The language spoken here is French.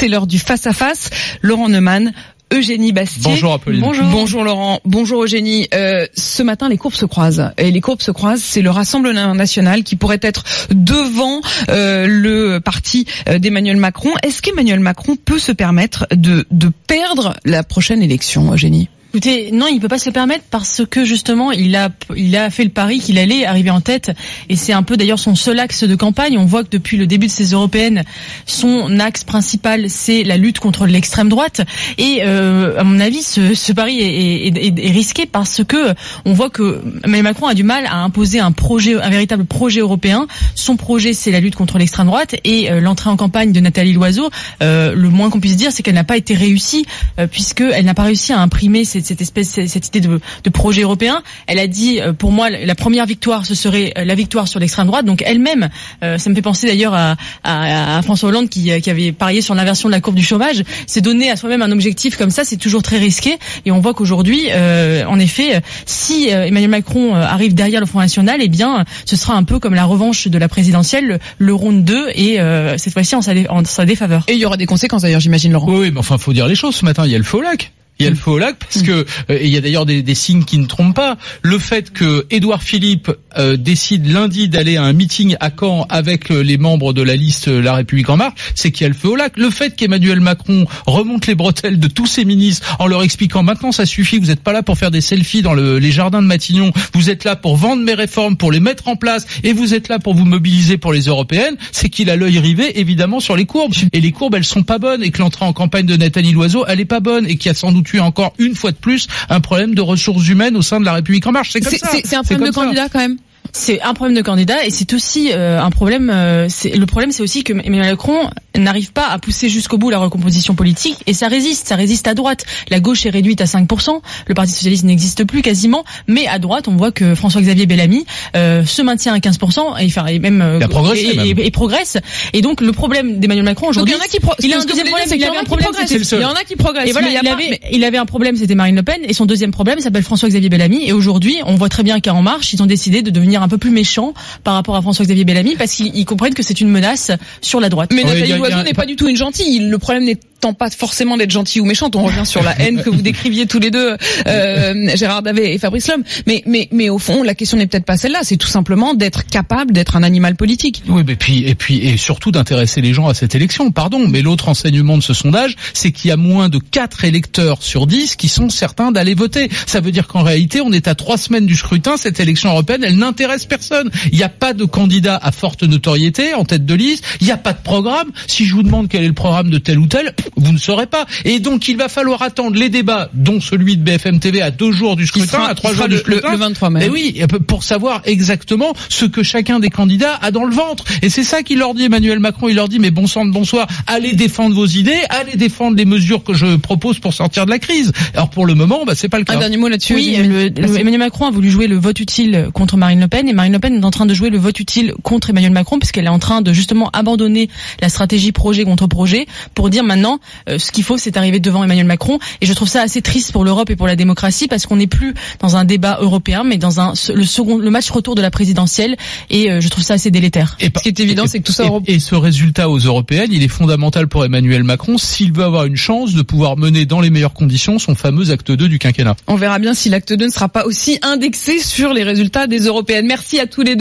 C'est l'heure du face-à-face. Laurent Neumann, Eugénie Bastier. Bonjour Apolline. Bonjour. Bonjour Laurent. Bonjour Eugénie. Euh, ce matin, les courbes se croisent. Et les courbes se croisent, c'est le Rassemblement national qui pourrait être devant euh, le parti euh, d'Emmanuel Macron. Est-ce qu'Emmanuel Macron peut se permettre de, de perdre la prochaine élection, Eugénie? Écoutez, non, il peut pas se le permettre parce que justement, il a, il a fait le pari qu'il allait arriver en tête, et c'est un peu d'ailleurs son seul axe de campagne. On voit que depuis le début de ces européennes, son axe principal, c'est la lutte contre l'extrême droite. Et euh, à mon avis, ce, ce pari est, risqué parce que on voit que Emmanuel Macron a du mal à imposer un projet, un véritable projet européen. Son projet, c'est la lutte contre l'extrême droite, et euh, l'entrée en campagne de Nathalie Loiseau, euh, le moins qu'on puisse dire, c'est qu'elle n'a pas été réussie euh, puisqu'elle n'a pas réussi à imprimer ces cette espèce, cette idée de, de, projet européen. Elle a dit, euh, pour moi, la première victoire, ce serait euh, la victoire sur l'extrême droite. Donc elle-même, euh, ça me fait penser d'ailleurs à, à, à, François Hollande qui, qui avait parié sur l'inversion de la courbe du chômage. C'est donner à soi-même un objectif comme ça, c'est toujours très risqué. Et on voit qu'aujourd'hui, euh, en effet, si Emmanuel Macron arrive derrière le Front National, eh bien, ce sera un peu comme la revanche de la présidentielle, le, le round 2, et cette fois-ci en sa, en sa défaveur. Et il y aura des conséquences d'ailleurs, j'imagine, Laurent. Oui, mais enfin, faut dire les choses. Ce matin, il y a le faux lac il y a le feu au lac parce que euh, il y a d'ailleurs des, des, signes qui ne trompent pas. Le fait que Édouard Philippe euh, décide lundi d'aller à un meeting à Caen avec euh, les membres de la liste euh, La République en marche, c'est qu'il y a le feu au lac. Le fait qu'Emmanuel Macron remonte les bretelles de tous ses ministres en leur expliquant maintenant ça suffit, vous n'êtes pas là pour faire des selfies dans le, les jardins de Matignon, vous êtes là pour vendre mes réformes, pour les mettre en place et vous êtes là pour vous mobiliser pour les européennes, c'est qu'il a l'œil rivé évidemment sur les courbes et les courbes elles sont pas bonnes et que l'entrée en campagne de Nathalie Loiseau elle est pas bonne et qu'il y a sans doute eu encore une fois de plus un problème de ressources humaines au sein de la République en marche. C'est comme ça. C'est un problème de candidat quand même. C'est un problème de candidat et c'est aussi euh, un problème. Euh, le problème, c'est aussi que Emmanuel Macron n'arrive pas à pousser jusqu'au bout la recomposition politique et ça résiste. Ça résiste à droite. La gauche est réduite à 5%. Le Parti socialiste n'existe plus quasiment. Mais à droite, on voit que François-Xavier Bellamy euh, se maintient à 15% et, enfin, et même, euh, et, même. Et, et, progresse. Et donc le problème d'Emmanuel Macron aujourd'hui, il y en a qui pro il a un deuxième problème, c'est qu'il un problème. Il y en a qui progressent. Et voilà, il, avait, il avait un problème, c'était Marine Le Pen, et son deuxième problème s'appelle François-Xavier Bellamy. Et aujourd'hui, on voit très bien qu'à En Marche, ils ont décidé de devenir un peu plus méchants par rapport à François-Xavier Bellamy parce qu'ils comprennent que c'est une menace sur la droite. Mais Nathalie Loiseau n'est pas du tout une gentille. Le problème n'est tant pas forcément d'être gentille ou méchante. On revient sur la haine que vous décriviez tous les deux, euh, Gérard Davet et Fabrice Lhomme. Mais, mais, mais au fond, la question n'est peut-être pas celle-là. C'est tout simplement d'être capable d'être un animal politique. Oui, mais puis et puis et surtout d'intéresser les gens à cette élection. Pardon, mais l'autre enseignement de ce sondage, c'est qu'il y a moins de 4 électeurs sur 10 qui sont certains d'aller voter. Ça veut dire qu'en réalité, on est à trois semaines du scrutin. Cette élection européenne, elle n'intéresse personne. Il n'y a pas de candidat à forte notoriété en tête de liste. Il n'y a pas de programme. Si je vous demande quel est le programme de tel ou tel, vous ne saurez pas. Et donc il va falloir attendre les débats, dont celui de BFM TV à deux jours du scrutin, sera, à trois jours le, du scrutin, le, le 23 mai. Et oui, pour savoir exactement ce que chacun des candidats a dans le ventre. Et c'est ça qu'il leur dit Emmanuel Macron. Il leur dit mais bon sang de bonsoir, allez défendre vos idées, allez défendre les mesures que je propose pour sortir de la crise. Alors pour le moment, bah, c'est pas le cas. Un dernier mot là-dessus. Oui, le, le, Emmanuel Macron a voulu jouer le vote utile contre Marine Le Pen et Marine Le Pen est en train de jouer le vote utile contre Emmanuel Macron puisqu'elle est en train de justement abandonner la stratégie projet contre projet pour dire maintenant euh, ce qu'il faut c'est arriver devant Emmanuel Macron et je trouve ça assez triste pour l'Europe et pour la démocratie parce qu'on n'est plus dans un débat européen mais dans un le second le match retour de la présidentielle et euh, je trouve ça assez délétère. Et ce qui est évident c'est que tout ça et, et, ce résultat aux européennes, il est fondamental pour Emmanuel Macron s'il veut avoir une chance de pouvoir mener dans les meilleures conditions son fameux acte 2 du quinquennat. On verra bien si l'acte 2 ne sera pas aussi indexé sur les résultats des européennes. Merci à tous les deux.